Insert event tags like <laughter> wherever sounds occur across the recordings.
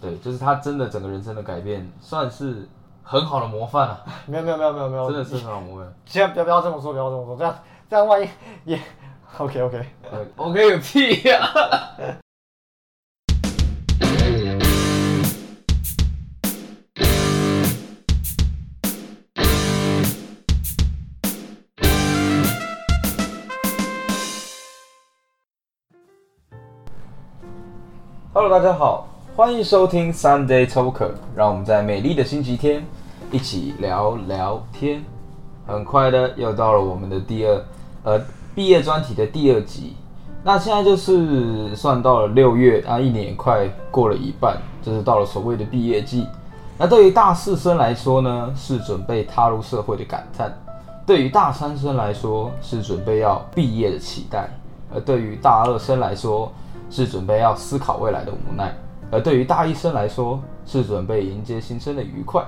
对，就是他真的整个人生的改变，算是很好的模范啊，没有没有没有没有没有，真的是很好的模范。千万不要不要这么说，不要这么说，这样这样万一 <laughs> 也 OK OK。呃 OK 有屁呀、Hello，大家好，欢迎收听 Sunday Talker，让我们在美丽的星期天一起聊聊天。很快的，又到了我们的第二呃毕业专题的第二集。那现在就是算到了六月啊，一年快过了一半，就是到了所谓的毕业季。那对于大四生来说呢，是准备踏入社会的感叹；对于大三生来说，是准备要毕业的期待；而对于大二生来说，是准备要思考未来的无奈；而对于大一生来说，是准备迎接新生的愉快。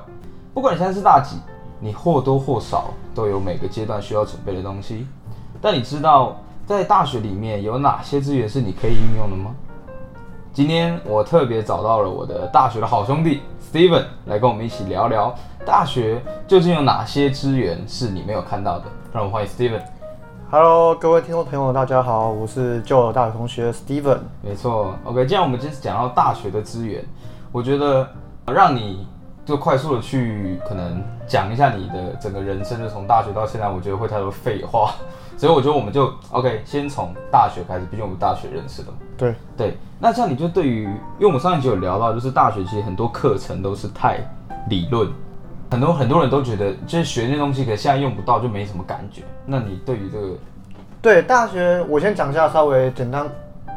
不管你现在是大几，你或多或少都有每个阶段需要准备的东西。但你知道在大学里面有哪些资源是你可以运用的吗？今天我特别找到了我的大学的好兄弟 Steven 来跟我们一起聊聊大学究竟有哪些资源是你没有看到的。让我们欢迎 Steven。Hello，各位听众朋友，大家好，我是旧的大学同学 Steven。没错，OK，既然我们今天讲到大学的资源，我觉得让你就快速的去可能讲一下你的整个人生，就从大学到现在，我觉得会太多废话，<laughs> 所以我觉得我们就 OK，先从大学开始，毕竟我们大学认识的嘛。对，对，那这样你就对于，因为我们上一集有聊到，就是大学其实很多课程都是太理论，很多很多人都觉得就是学那些东西，可是现在用不到就没什么感觉。那你对于这个，对，大学我先讲一下，稍微简单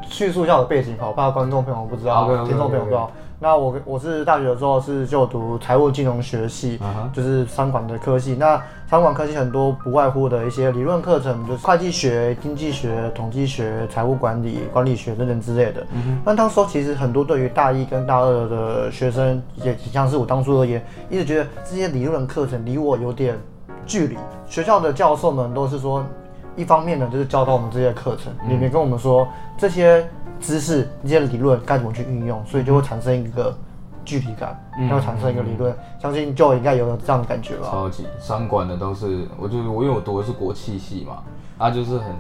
叙述一下我的背景，好，怕观众朋友不知道听众朋友不知道。那我我是大学的时候是就读财务金融学系就是商管的科系。那商管科系很多不外乎的一些理论课程，就是会计学、经济学、统计学、财务管理、管理学等等之类的。那当时候其实很多对于大一跟大二的学生，也像是我当初而言，一直觉得这些理论课程离我有点距离。学校的教授们都是说，一方面呢就是教导我们这些课程，里面跟我们说这些知识、这些理论该怎么去运用，所以就会产生一个距离感，就会产生一个理论。相信就应该有这样的感觉吧。超级商管的都是，我就是我因为我读的是国企系嘛，啊就是很，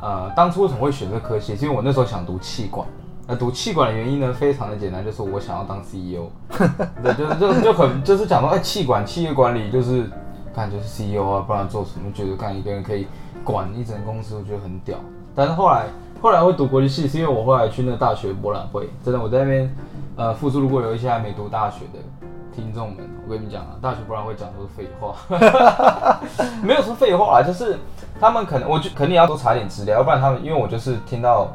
呃，当初为什么会选这科系？是因为我那时候想读气管。那读气管的原因呢，非常的简单，就是我想要当 CEO。<laughs> 对，就是就就很就是讲到，哎，气管企业管理就是，看就是 CEO 啊，不然做什么？觉得干一个人可以管一整公司，我觉得很屌。但是后来后来会读国际系，是因为我后来去那个大学博览会，真的我在那边，呃，付出如果有一些还没读大学的听众们，我跟你们讲啊，大学不然会讲都是废话，<laughs> 没有说废话啦，就是他们可能，我就肯定要多查点资料，要不然他们，因为我就是听到。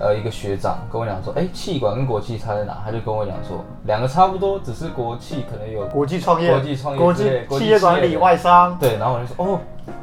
呃，一个学长跟我讲说，哎、气管跟国际差在哪？他就跟我讲说，两个差不多，只是国际可能有国际创业、国际创业国际企业管理、外商，对，然后我就说哦，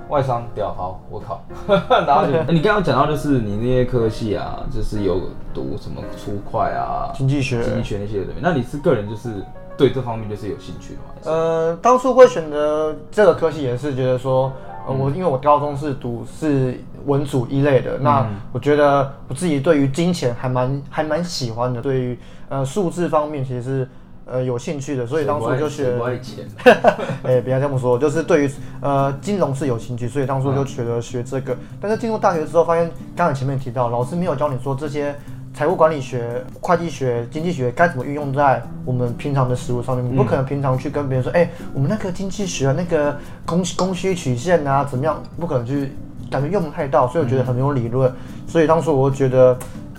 外商屌，好，我靠。然后就你刚刚讲到就是你那些科系啊，就是有读什么粗快啊、经济学。经济学那些的，那你是个人就是对这方面就是有兴趣的吗？呃，当初会选择这个科系也是觉得说，呃，我因为我高中是读是文组一类的，那我觉得我自己对于金钱还蛮还蛮喜欢的，对于呃数字方面其实是呃有兴趣的，所以当初就学谁不爱钱。<laughs> 哎，不要这么说，就是对于呃金融是有兴趣，所以当初就学了学这个。但是进入大学之后，发现刚才前面提到，老师没有教你说这些财务管理学、会计学、经济学该怎么运用在我们平常的实务上面。你不可能平常去跟别人说，哎、我们那个经济学那个供供需曲线啊，怎么样？不可能去，感觉用不太到，所以我觉得很没有理论。所以当初我就觉得。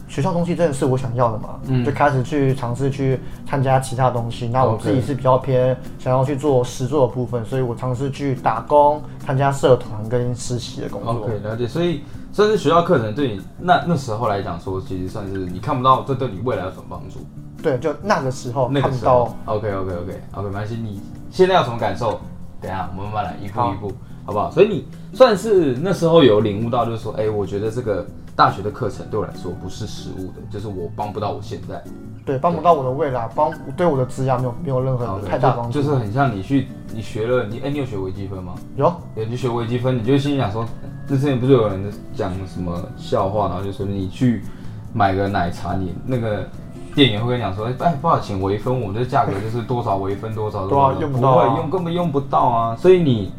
学校东西真的是我想要的嘛，嗯就开始去尝试去参加其他东西。那我自己是比较偏想要去做实作的部分，所以我尝试去打工、参加社团跟实习的工作。OK，了解。所以算是学校课程对你那那时候来讲说，其实算是你看不到这对你未来有什么帮助。对，就那个时候那看不到。OK OK OK OK，没关系。你现在有什么感受？等一下我们慢慢来，一步一步，好不好？所以你算是那时候有领悟到，就是说，哎、我觉得这个大学的课程对我来说不是实物的，就是我帮不到我现在。对，帮不到我的未来，帮对我的职涯没有没有任何太大帮助。就就是很像你去你学了你哎、你有学微积分吗？有有你学微积分，你就心里想说，之前不是有人讲什么笑话，然后就说你去买个奶茶，你那个店员会跟你讲说，哎，不好请微分，我们的价格就是多少微分多少，多少用不到啊会用，根本用不到啊。所以你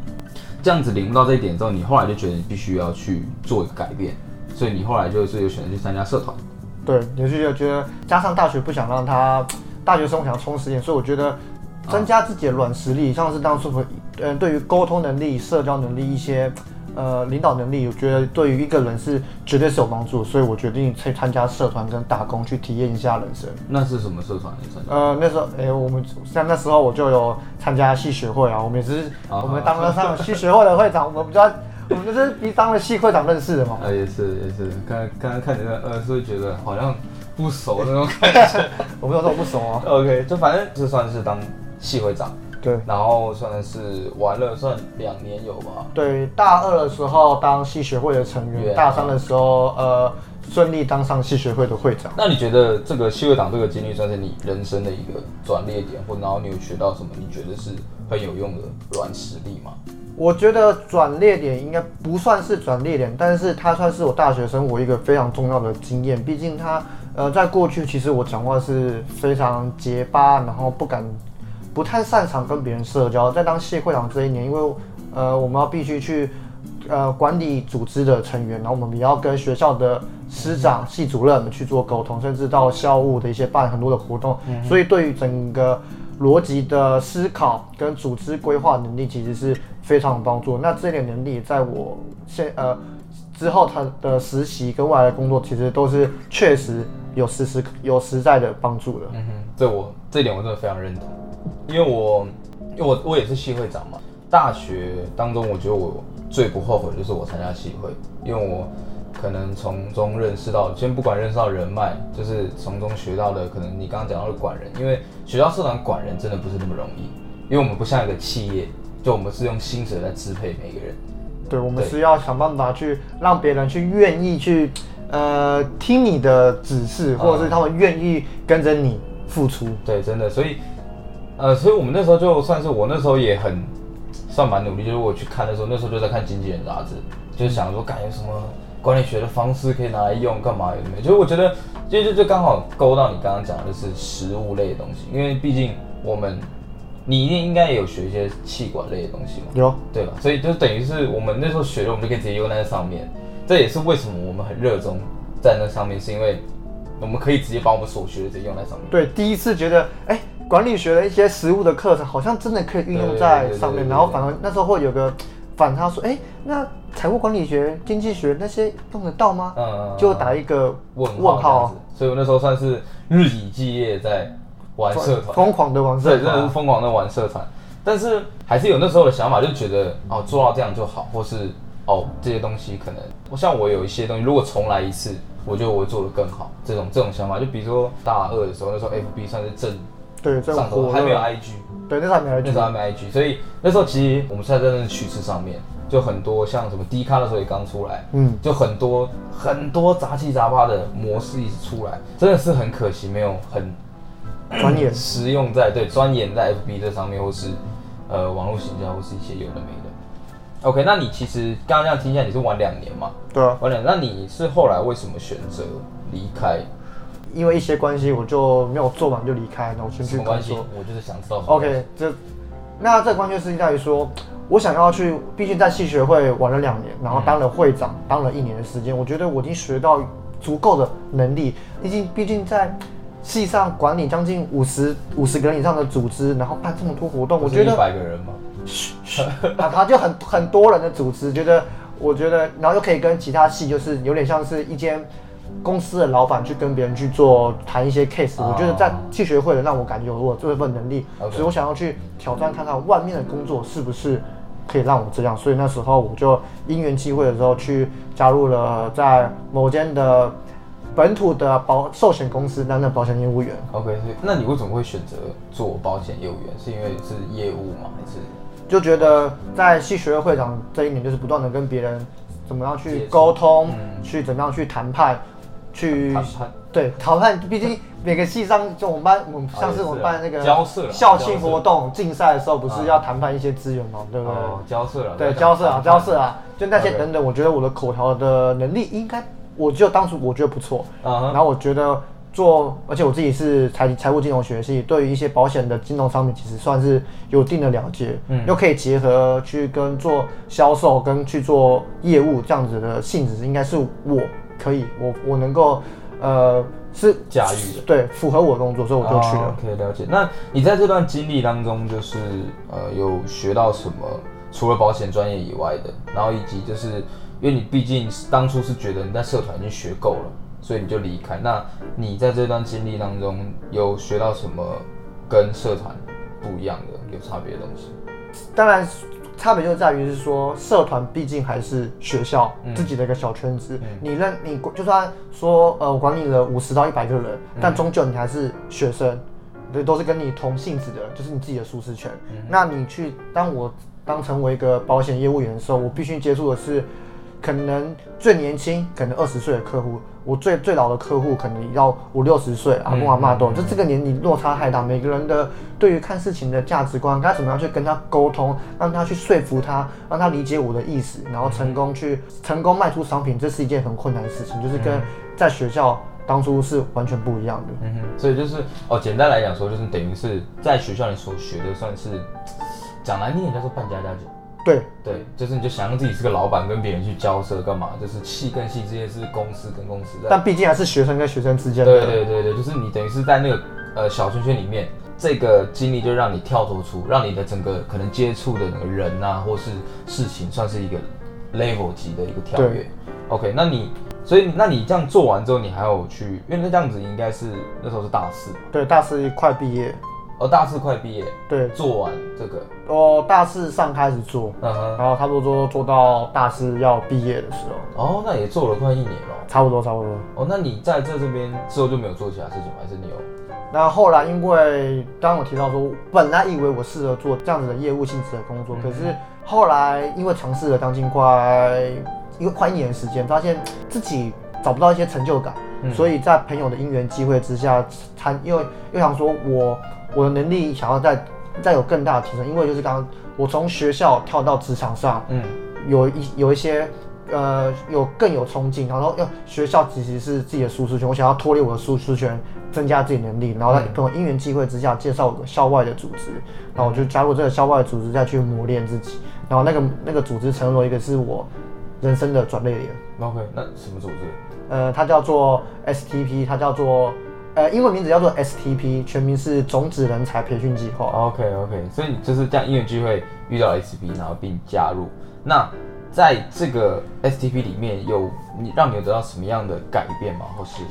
这样子领悟到这一点之后，你后来就觉得你必须要去做一个改变，所以你后来就是有选择去参加社团。对，也是觉得加上大学不想让他大学生活想要充实一点，所以我觉得增加自己的软实力，像是当初呃对于沟通能力、社交能力一些呃领导能力，我觉得对于一个人是绝对是有帮助，所以我决定去参加社团跟打工，去体验一下人生。那是什么社团？呃，那时候，哎、我们像那时候我就有参加系学会啊，我们也是，啊我们当了上系学会的会长，我们比较，我 <laughs> 们就是比当了系会长认识的嘛。啊，也是也是，刚刚刚看你的呃，是会觉得好像不熟那种感觉。<laughs> 我没有说我不熟啊。<laughs> OK，就反正就算是当系会长，对然后算是玩了算两年有吧。对，大二的时候当系学会的成员，大三的时候呃顺利当上系学会的会长。那你觉得这个系会长这个经历算是你人生的一个转捩点，或然后你有学到什么？你觉得是很有用的软实力吗？我觉得转捩点应该不算是转捩点，但是它算是我大学生活一个非常重要的经验。毕竟它，呃，在过去其实我讲话是非常结巴，然后不敢、不太擅长跟别人社交。在当系会长这一年，因为呃，我们要必须去呃管理组织的成员，然后我们也要跟学校的师长、系主任们去做沟通，甚至到校务的一些办很多的活动。所以对于整个逻辑的思考跟组织规划能力其实是非常有帮助。那这点能力在我现呃之后他的实习跟未来的工作，其实都是确实有实实有实在的帮助的。嗯哼，这我这点我真的非常认同，因为我因为我我也是系会长嘛，大学当中我觉得我最不后悔的就是我参加系会，因为我可能从中认识到，先不管认识到人脉，就是从中学到的，可能你刚刚讲到的管人，因为学校社团管人真的不是那么容易，因为我们不像一个企业，就我们是用薪水来支配每个人。对，我们是要想办法去让别人去愿意去呃听你的指示，或者是他们愿意跟着你付出。对，真的，所以，呃，所以我们那时候就算是我那时候也很算蛮努力，就是我去看的时候，那时候就在看《经纪人》杂志，就是想说，感有什么管理学的方式可以拿来用，干嘛有没有，就是我觉得，就就就刚好勾到你刚刚讲的就是食物类的东西，因为毕竟我们，你一定应该也有学一些气管类的东西嘛，有，对吧？所以就等于是我们那时候学的，我们就可以直接用在那上面。这也是为什么我们很热衷在那上面，是因为我们可以直接把我们所学的直接用在上面。对，第一次觉得，哎、管理学的一些实务的课程好像真的可以运用在上面，然后反而那时候会有个反差说，哎、那财务管理学、经济学那些用得到吗？嗯就打一个问问号所以我那时候算是日以继夜在玩社团，疯狂的玩社对，真的是。疯狂的玩社团。但是还是有那时候的想法，就觉得哦做到这样就好，或是哦这些东西可能，我像我有一些东西，如果重来一次，我觉得我会做得更好。这种这种想法，就比如说大二的时候，那时候 FB 算是正对，这种上头，还没有 IG，对，那时候还没 IG，那时候还没 IG，所以那时候其实我们现在这个趋势上面，就很多像什么低咖的时候也刚出来，嗯，就很多很多杂七杂八的模式一直出来，真的是很可惜，没有很专业。实用在对钻研在 FB 这上面，或是呃网络行销，或是一些有的没的。OK，那你其实刚刚这样听起来你是玩两年嘛？对啊，玩两，那你是后来为什么选择离开？因为一些关系，我就没有做完就离开，然后先去工什么关系？作。我就是想知道。OK，这那这关键事情在于说，我想要去，毕竟在戏学会玩了两年，然后当了会长，当了一年的时间，我觉得我已经学到足够的能力。毕竟，毕竟在系上管理将近五十五十个人以上的组织，然后办这么多活动，我觉得一百个人嘛，啊，他就很很多人的组织，觉得我觉得，然后又可以跟其他系，就是有点像是一间公司的老板去跟别人去做谈一些 case，、哦我觉得在系学会的让我感觉我有我这份能力所以我想要去挑战看看外面的工作是不是可以让我这样，所以那时候我就因缘际会的时候去加入了在某间的本土的保寿险公司担任保险业务员。OK，所以那你为什么会选择做保险业务员？是因为是业务吗？还是就觉得在系学会会长这一年，就是不断的跟别人怎么样去沟通，嗯去怎么样去谈判，去谈判对谈判。毕竟每个系上，就我们班，我们上次我们办那个校庆活动竞赛的时候，不是啊要谈判一些资源吗，对不对？哦交涉了？对，交涉啊，交涉啊，就那些等等，我觉得我的口条的能力应该，我就当初我觉得不错，然后我觉得做，而且我自己是财财务金融学系，对于一些保险的金融商品，其实算是有一定的了解，嗯，又可以结合去跟做销售跟去做业务这样子的性质，应该是我可以，我我能够，呃，是驾驭的。对，符合我的工作，所以我就去了。可以了解。那你在这段经历当中，就是呃，有学到什么？除了保险专业以外的，然后以及就是，因为你毕竟当初是觉得你在社团已经学够了。所以你就离开。那你在这段经历当中有学到什么跟社团不一样的、有差别的东西？当然，差别就在于是说，社团毕竟还是学校自己的一个小圈子。你认你就算说呃，我管理了五十到一百个人，但终究你还是学生，对，都是跟你同性质的，就是你自己的舒适圈。那你去当我当成为一个保险业务员的时候，我必须接触的是。可能最年轻，可能二十岁的客户，我最最老的客户可能要五六十岁，阿公阿妈都，就这个年龄落差太大。每个人的对于看事情的价值观，该怎么样去跟他沟通，让他去说服他，让他理解我的意思，然后成功去成功卖出商品，这是一件很困难的事情，就是跟在学校当初是完全不一样的。嗯哼，所以就是哦，简单来讲说，就是等于是在学校里所学的，算是讲难听点叫做半家家酒。对对，就是你就想让自己是个老板，跟别人去交涉干嘛？就是气跟气之间是公司跟公司的，但毕竟还是学生跟学生之间的。对对对对，就是你等于是在那个呃小圈圈里面，这个经历就让你跳脱出，让你的整个可能接触的那个人呐，或是事情，算是一个 level 级的一个跳跃。OK，那你所以那你这样做完之后，你还有去，因为那这样子应该是那时候是大四，对，大四快毕业。哦，大四快毕业，对，做完这个，哦，大四上开始做，嗯哼，然后差不多做到大四要毕业的时候，哦，那也做了快一年了，差不多，差不多。哦，那你在这这边之后就没有做其他事情吗？还是你有？那后来因为刚刚我提到说，本来以为我适合做这样子的业务性质的工作，可是后来因为尝试了将近快一个快一年的时间，发现自己找不到一些成就感，所以在朋友的因缘机会之下，参又又想说我。我的能力想要再再有更大的提升，因为就是刚刚我从学校跳到职场上，嗯，有一有一些呃有更有冲劲，然后要学校其实是自己的舒适圈，我想要脱离我的舒适圈，增加自己能力，然后在朋友因缘机会之下介绍我校外的组织，然后我就加入这个校外的组织再去磨练自己，然后那个那个组织成为一个是我人生的转捩点。OK，那什么组织？呃，它叫做 STP，它叫做。呃，英文名字叫做 STP，全名是种子人才培训计划。OK OK，所以就是这样，因缘机会遇到 STP，然后并加入。那在这个 STP 里面有你让你有得到什么样的改变吗？或是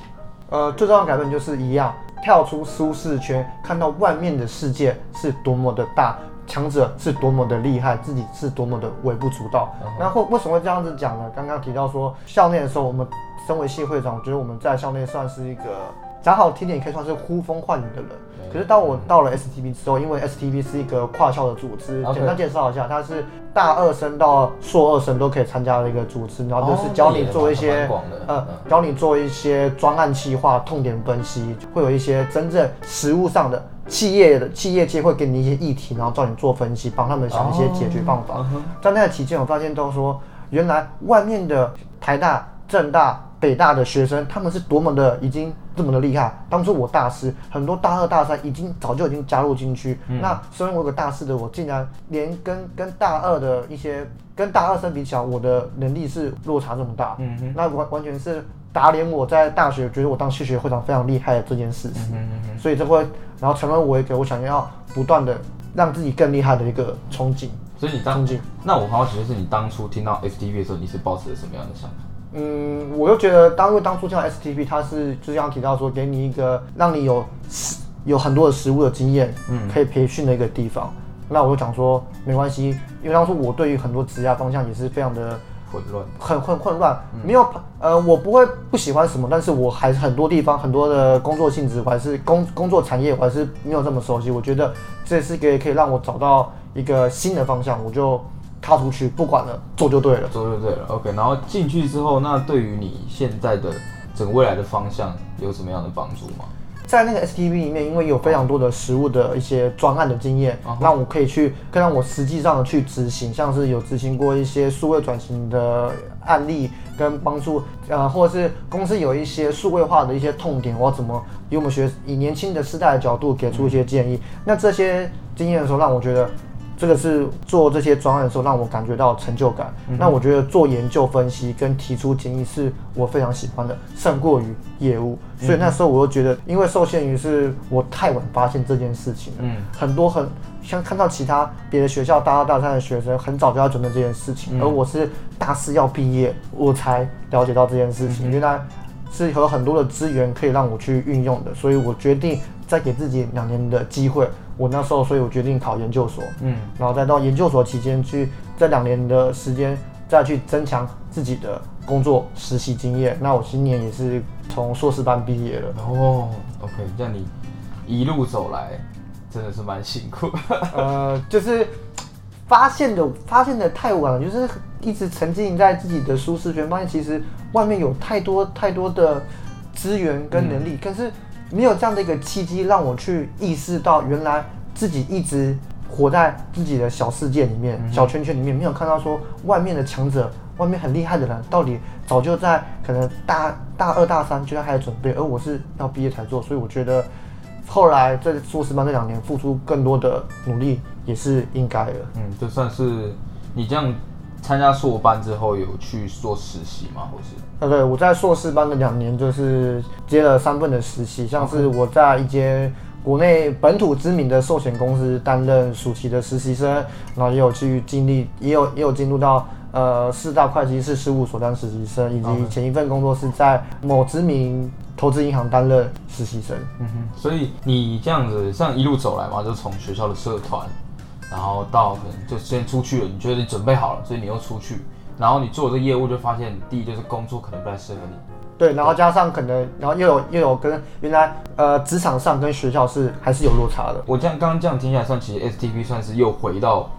呃，最重要的改变就是一样，跳出舒适圈，看到外面的世界是多么的大，强者是多么的厉害，自己是多么的微不足道。那或为什么会这样子讲呢？刚刚提到说校内的时候，我们身为系会长，我觉得我们在校内算是一个。讲好听点，可以算是呼风唤雨的人。可是当我到了 STP 之后，因为 STP 是一个跨校的组织，简单介绍一下，它是大二生到硕二生都可以参加的一个组织，然后就是教你做一些，呃，教你做一些专案企划、痛点分析，会有一些真正实务上的企业的企业界会给你一些议题，然后叫你做分析，帮他们想一些解决办法。在那个期间，我发现都说，原来外面的台大、政大。北大的学生，他们是多么的已经这么的厉害。当初我大四，很多大二大三已经早就已经加入进去。那身为我有个大四的，我竟然连跟跟大二的一些跟大二生比起来，我的能力是落差这么大。嗯哼，那完完全是打脸我在大学觉得我当系学会长非常厉害的这件事情。嗯哼，所以这会然后成为我一个我想要不断的让自己更厉害的一个憧憬。所以你当那我好奇的是，你当初听到 FTV 的时候，你是抱持什么样的想法？嗯，我又觉得，当因为当初像 STP，它是就像提到说，给你一个让你有有很多的实物的经验，嗯，可以培训的一个地方。那我就讲说，没关系，因为当初我对于很多职业方向也是非常的混乱，很混混乱，没有呃，我不会不喜欢什么，但是我还是很多地方很多的工作性质，我还是工工作产业，我还是没有这么熟悉。我觉得这是个可以让我找到一个新的方向，我就。踏出去，不管了，做就对了，做就对了。OK，然后进去之后，那对于你现在的整个未来的方向有什么样的帮助吗？在那个 STV 里面，因为有非常多的实物的一些专案的经验，让我可以去，更让我实际上的去执行，像是有执行过一些数位转型的案例，跟帮助，呃，或者是公司有一些数位化的一些痛点，我要怎么以我们学以年轻的世代的角度给出一些建议。那这些经验的时候，让我觉得。这个是做这些专案的时候让我感觉到成就感。那我觉得做研究分析跟提出建议是我非常喜欢的，胜过于业务。所以那时候我就觉得，因为受限于是我太晚发现这件事情了。嗯，很多很像看到其他别的学校大二大三的学生很早就要准备这件事情，而我是大四要毕业我才了解到这件事情。原来是有很多的资源可以让我去运用的，所以我决定再给自己两年的机会。我那时候，所以我决定考研究所，嗯，然后再到研究所期间去这两年的时间，再去增强自己的工作实习经验。那我今年也是从硕士班毕业了。哦，OK，这样你一路走来真的是蛮辛苦。<laughs> 呃，就是发现的发现的太晚了，就是一直沉浸在自己的舒适圈，发现其实外面有太多太多的资源跟能力，可是。没有这样的一个契机，让我去意识到，原来自己一直活在自己的小世界里面、小圈圈里面，没有看到说外面的强者、外面很厉害的人，到底早就在可能大大二、大三就要开始准备，而我是要毕业才做。所以我觉得，后来在硕士班这两年付出更多的努力，也是应该的。嗯，这算是你这样。参加硕班之后有去做实习吗？或是？呃，对，我在硕士班的两年就是接了三份的实习，像是我在一间国内本土知名的寿险公司担任暑期的实习生，然后也有去经历，也有也有进入到呃四大会计师事务所当实习生，以及前一份工作是在某知名投资银行担任实习生。嗯哼，所以你这样子像一路走来嘛，就从学校的社团。然后到可能就先出去了，你觉得你准备好了，所以你又出去，然后你做这个业务就发现，第一就是工作可能不太适合你，对，然后加上可能，然后又有又有跟原来呃职场上跟学校是还是有落差的。我这样刚刚这样听起来，算其实 STP 算是又回到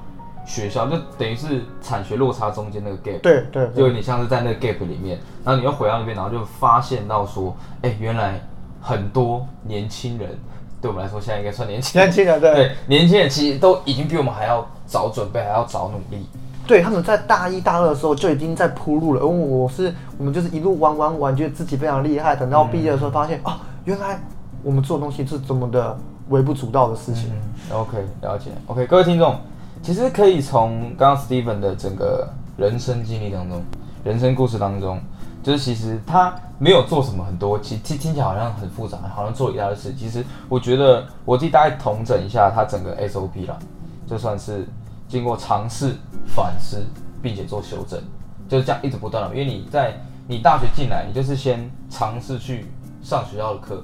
学校，就等于是产学落差中间那个 gap，对对，就有点像是在那个 gap 里面，然后你又回到那边，然后就发现到说，哎，原来很多年轻人。对我们来说，现在应该算年轻。年轻人对对，年轻人其实都已经比我们还要早准备，还要早努力。对，他们在大一、大二的时候就已经在铺路了。而我是，我们就是一路玩玩玩，觉得自己非常厉害。等到毕业的时候，发现哦，原来我们做东西是这么的微不足道的事情。OK，了解。OK，各位听众，其实可以从刚刚 Steven 的整个人生经历当中、人生故事当中。就是其实他没有做什么很多，其实听听起来好像很复杂，好像做了一大堆事。其实我觉得我自己大概统整一下他整个 SOP 啦，就算是经过尝试、反思，并且做修正，就是这样一直不断的。因为你在你大学进来，你就是先尝试去上学校的课，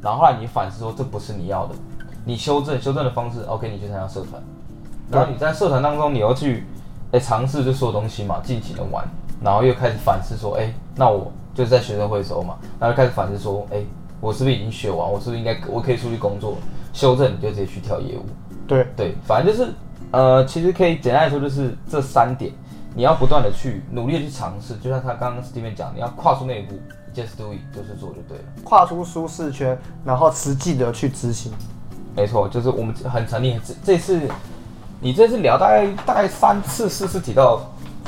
然后后来你反思说这不是你要的，你修正修正的方式，OK，你去参加社团，然后你在社团当中你要去哎尝试这所有东西嘛，尽情的玩。然后又开始反思说，哎，那我就是在学生会的时候嘛，然后开始反思说，哎，我是不是已经学完？我是不是应该我可以出去工作？修正你就直接去跳业务。对对，反正就是，呃，其实可以简单来说就是这三点，你要不断的去努力的去尝试，就像他刚刚 Steven 讲，你要跨出那一步，just do it，就是做就对了。跨出舒适圈，然后实际的去执行。没错，就是我们很成立这这次，你这次聊大概大概三次四次提到。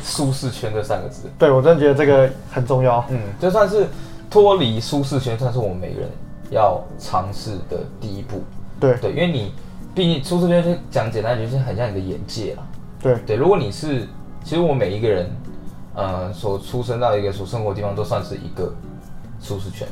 舒适圈这三个字，对我真的觉得这个很重要。嗯，就算是脱离舒适圈，算是我们每个人要尝试的第一步。对对，因为你毕竟舒适圈就讲简单，就是很像你的眼界了。对对，如果你是，其实我每一个人，呃，所出生到一个所生活的地方，都算是一个舒适圈。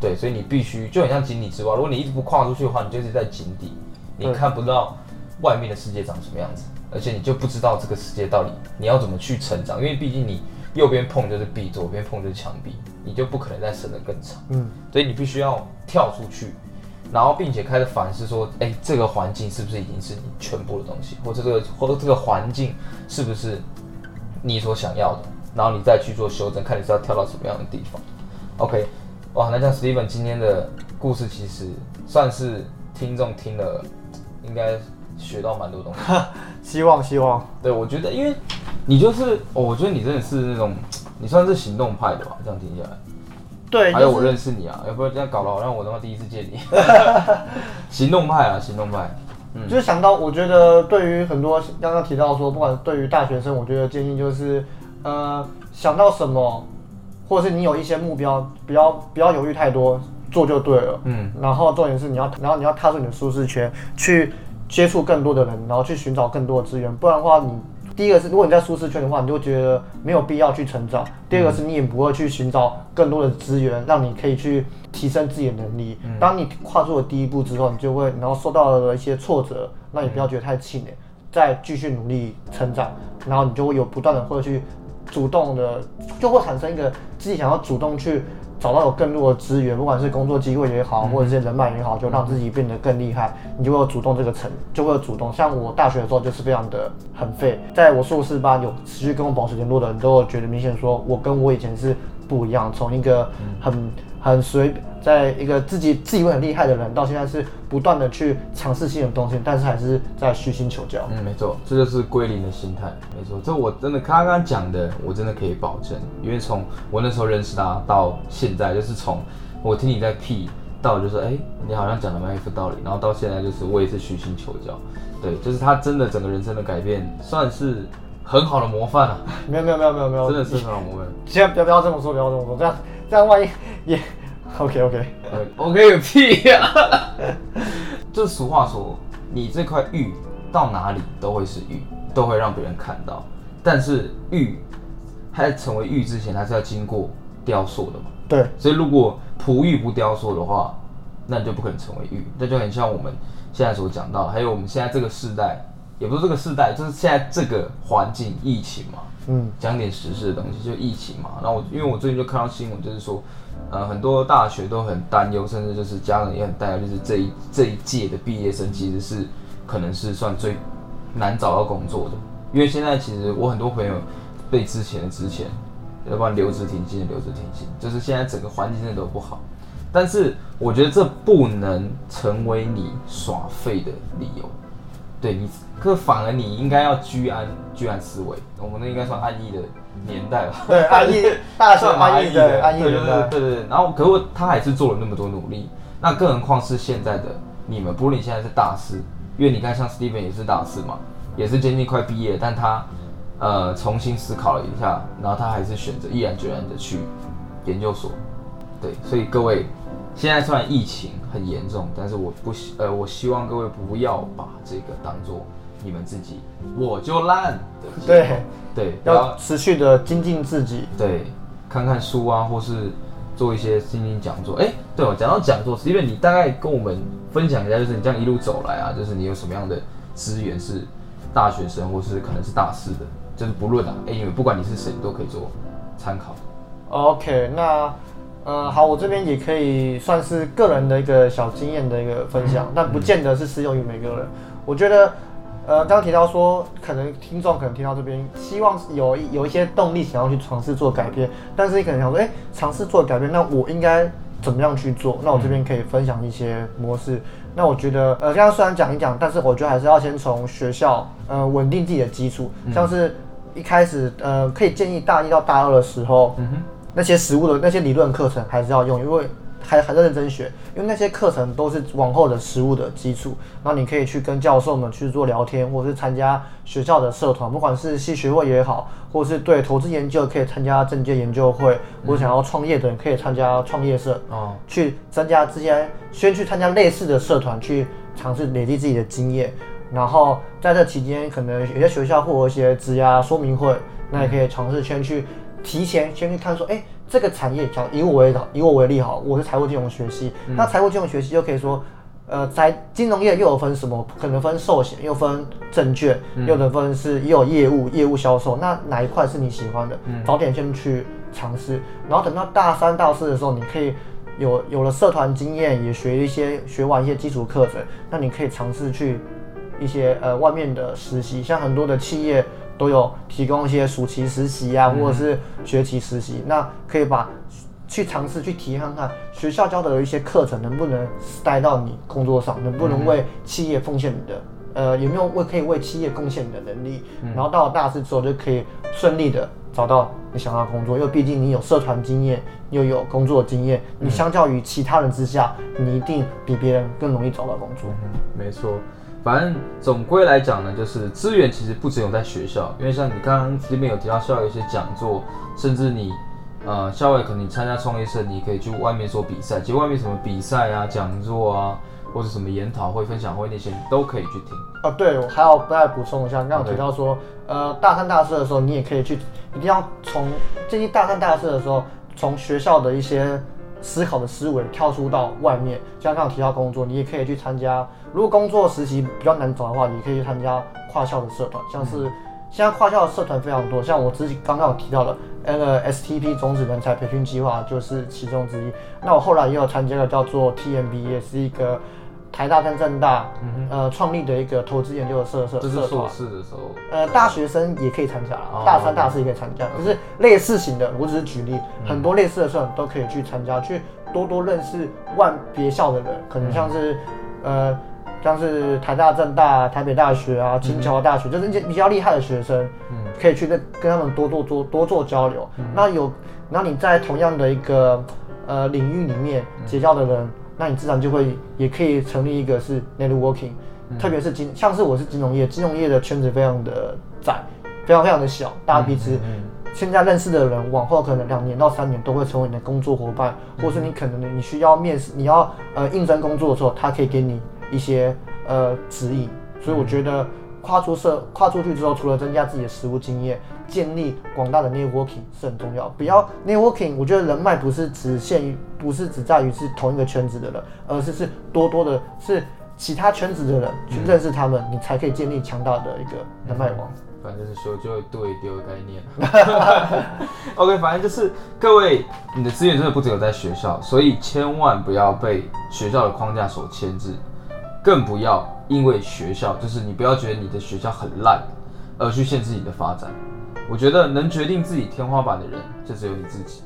对，所以你必须就很像井底之蛙，如果你一直不跨出去的话，你就是在井底，你看不到外面的世界长什么样子。而且你就不知道这个世界到底你要怎么去成长，因为毕竟你右边碰就是壁，左边碰就是墙壁，你就不可能再伸得更长。嗯，所以你必须要跳出去，然后并且开始反思说，哎，这个环境是不是已经是你全部的东西，或者这个或者这个环境是不是你所想要的，然后你再去做修正，看你是要跳到什么样的地方。OK，哇，那像 Steven 今天的故事其实算是听众听了，应该。学到蛮多东西，<laughs> 希望希望。对，我觉得，因为你就是，哦，我觉得你真的是那种，<tsk> 你算是行动派的吧？这样听下来。对，还有我认识你啊，要不然这样搞得好像我他妈第一次见你。<laughs> 行动派啊，行动派。嗯，就是想到，我觉得对于很多刚刚提到说，不管对于大学生，我觉得建议就是，呃，想到什么或者是你有一些目标，不要不要犹豫太多，做就对了。嗯，然后重点是你要，然后你要踏出你的舒适圈，去接触更多的人，然后去寻找更多的资源。不然的话，你第一个是如果你在舒适圈的话，你就觉得没有必要去成长；第二个是你也不会去寻找更多的资源，让你可以去提升自己的能力。当你跨出了第一步之后，你就会然后受到了一些挫折，那你不要觉得太气馁，再继续努力成长，然后你就会有不断的会去主动的，就会产生一个自己想要主动去找到有更多的资源，不管是工作机会也好，或者是人脉也好，就让自己变得更厉害，你就会有主动这个层，就会有主动。像我大学的时候就是非常的很废，在我硕士班有持续跟我保持联络的人都有觉得明显说我跟我以前是不一样，从一个很很随，在一个自己自以为很厉害的人，到现在是不断的去尝试新的东西，但是还是在虚心求教。嗯，没错，这就是归零的心态。没错，这我真的刚刚讲的，我真的可以保证，因为从我那时候认识他到现在，就是从我听你在屁到就是哎、你好像讲的蛮有道理，然后到现在就是我也是虚心求教。对，就是他真的整个人生的改变，算是很好的模范啊，没有没有没有没有没有，真的是很好的模范。千万不要不要这么说，不要这么说，这样这样万一也 <laughs> OK OK。呃 OK 个屁呀、<laughs> 就俗话说，你这块玉到哪里都会是玉，都会让别人看到。但是玉，它在成为玉之前，它是要经过雕塑的嘛。对，所以如果璞玉不雕塑的话，那你就不可能成为玉。那就很像我们现在所讲到，还有我们现在这个世代，也不是这个世代，就是现在这个环境，疫情嘛。讲点时事的东西，就疫情嘛。然后我因为我最近就看到新闻，就是说，呃，很多大学都很担忧，甚至就是家长也很担忧，就是这一这一届的毕业生其实是可能是算最难找到工作的，因为现在其实我很多朋友被之前的之前，要不然留职停薪留职停薪，就是现在整个环境真的都不好。但是我觉得这不能成为你耍废的理由。对你，可反而你应该要居安居安思危。我们那应该算安逸的年代吧？对安逸 <laughs> 大学算安逸的安逸对对年代对对对。然后，可是他还是做了那么多努力，那更何况是现在的你们，不论你现在是大四，因为你看像 Steven 也是大四嘛，也是接近快毕业，但他呃重新思考了一下，然后他还是选择毅然决然的去研究所。对，所以各位，现在虽然疫情很严重，但是我不希呃，我希望各位不要把这个当做你们自己我就烂的结果对，对，要要持续的精进自己。对，看看书啊，或是做一些心灵讲座。哎、对哦，讲到讲座，因为你大概跟我们分享一下，就是你这样一路走来啊，就是你有什么样的资源是大学生，或是可能是大四的，就是不论啊，哎、因为不管你是谁，你都可以做参考。OK，那呃好，我这边也可以算是个人的一个小经验的一个分享，但不见得是适用于每个人。我觉得，呃，刚刚提到说，可能听众可能听到这边，希望有一有一些动力想要去尝试做改变，但是你可能想说，哎、尝试做改变，那我应该怎么样去做？那我这边可以分享一些模式。那我觉得，呃，刚刚虽然讲一讲，但是我觉得还是要先从学校，呃，稳定自己的基础，像是一开始，呃，可以建议大一到大二的时候，嗯哼，那些实物的那些理论课程还是要用，因为还还在认真学，因为那些课程都是往后的实物的基础。然后你可以去跟教授们去做聊天，或者是参加学校的社团，不管是系学会也好，或是对投资研究可以参加政界研究会，或者想要创业的人可以参加创业社，哦，去增加这些，先去参加类似的社团，去尝试累积自己的经验。然后在这期间，可能有些学校会有一些职涯说明会，那也可以尝试先去提前先去看说，哎，这个产业，讲以我为以我为例好，我是财务金融学系，那财务金融学系就可以说。呃，在金融业又有分什么？可能分寿险，又分证券，又能分是也有业务、业务销售。那哪一块是你喜欢的？早点先去尝试，然后等到大三、大四的时候，你可以有有了社团经验，也学一些学完一些基础课程，那你可以尝试去一些呃外面的实习，像很多的企业都有提供一些暑期实习啊，或者是学期实习，那可以把去尝试去体验看看学校教的一些课程能不能带到你工作上，能不能为企业奉献你的。呃，有没有为可以为企业贡献你的能力？然后到了大四之后就可以顺利的找到你想要的工作，因为毕竟你有社团经验，又有工作经验，你相较于其他人之下，你一定比别人更容易找到工作。嗯，没错。反正总归来讲呢，就是资源其实不只有在学校，因为像你刚刚这边有提到校外一些讲座，甚至你呃，校外可能你参加创业社，你可以去外面做比赛，其实外面什么比赛啊、讲座啊，或者什么研讨会、分享会那些，你都可以去听。哦，对，我还要再补充一下，刚刚有提到说，呃，大三、大四的时候，你也可以去，一定要从进入大三、大四的时候，从学校的一些思考的思维跳出到外面。像刚刚提到工作，你也可以去参加。如果工作实习比较难找的话，你可以去参加跨校的社团，像是现在跨校的社团非常多，像我自己刚刚有提到的那个 STP 种子人才培训计划就是其中之一。那我后来也有参加了叫做 TMB，也是一个。台大跟政大，呃，创立的一个投资研究的社社这是社团，硕士的时候，呃，大学生也可以参加哦。大三、大四也可以参加，就是类似型的。我只是举例，很多类似的社团都可以去参加，去多多认识万别校的人，可能像是，呃，像是台大、政大、台北大学啊、清桥大学，就是那些比较厉害的学生，嗯。可以去跟跟他们多多多多做交流。那有，那你在同样的一个呃领域里面结交的人，那你自然就会也可以成立一个是 networking，、特别是金，像是我是金融业，金融业的圈子非常的窄，非常非常的小，大家彼此。现在认识的人，往后可能两年到三年都会成为你的工作伙伴，或是你可能你需要面试，你要呃应征工作的时候，他可以给你一些呃指引。所以我觉得跨出社跨出去之后，除了增加自己的实务经验，建立广大的 networking 是很重要。不要 networking，我觉得人脉不是只限于，不是只在于是同一个圈子的人，而是是多多的是其他圈子的人去认识他们，你才可以建立强大的一个人脉网。反正就是说就会对丢的概念。OK，反正就是各位，你的资源真的不只有在学校，所以千万不要被学校的框架所牵制，更不要因为学校，就是你不要觉得你的学校很烂，而去限制你的发展。我觉得能决定自己天花板的人，就只有你自己。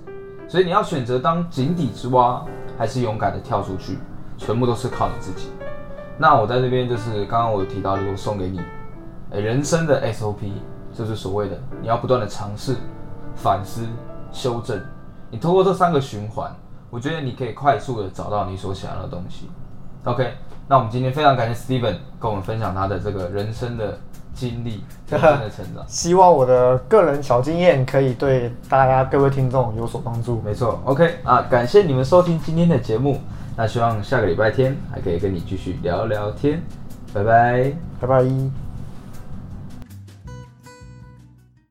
所以你要选择当井底之蛙，还是勇敢的跳出去，全部都是靠你自己。那我在这边就是刚刚我提到，如果送给你，诶人生的 SOP 就是所谓的你要不断的尝试、反思、修正。你通过这三个循环，我觉得你可以快速的找到你所想要的东西。OK，那我们今天非常感谢 Steven 跟我们分享他的这个人生的经历、人生的成长。<laughs> 希望我的个人小经验可以对大家各位听众有所帮助。没错，OK 啊，感谢你们收听今天的节目。那希望下个礼拜天还可以跟你继续聊聊天，拜拜。拜拜。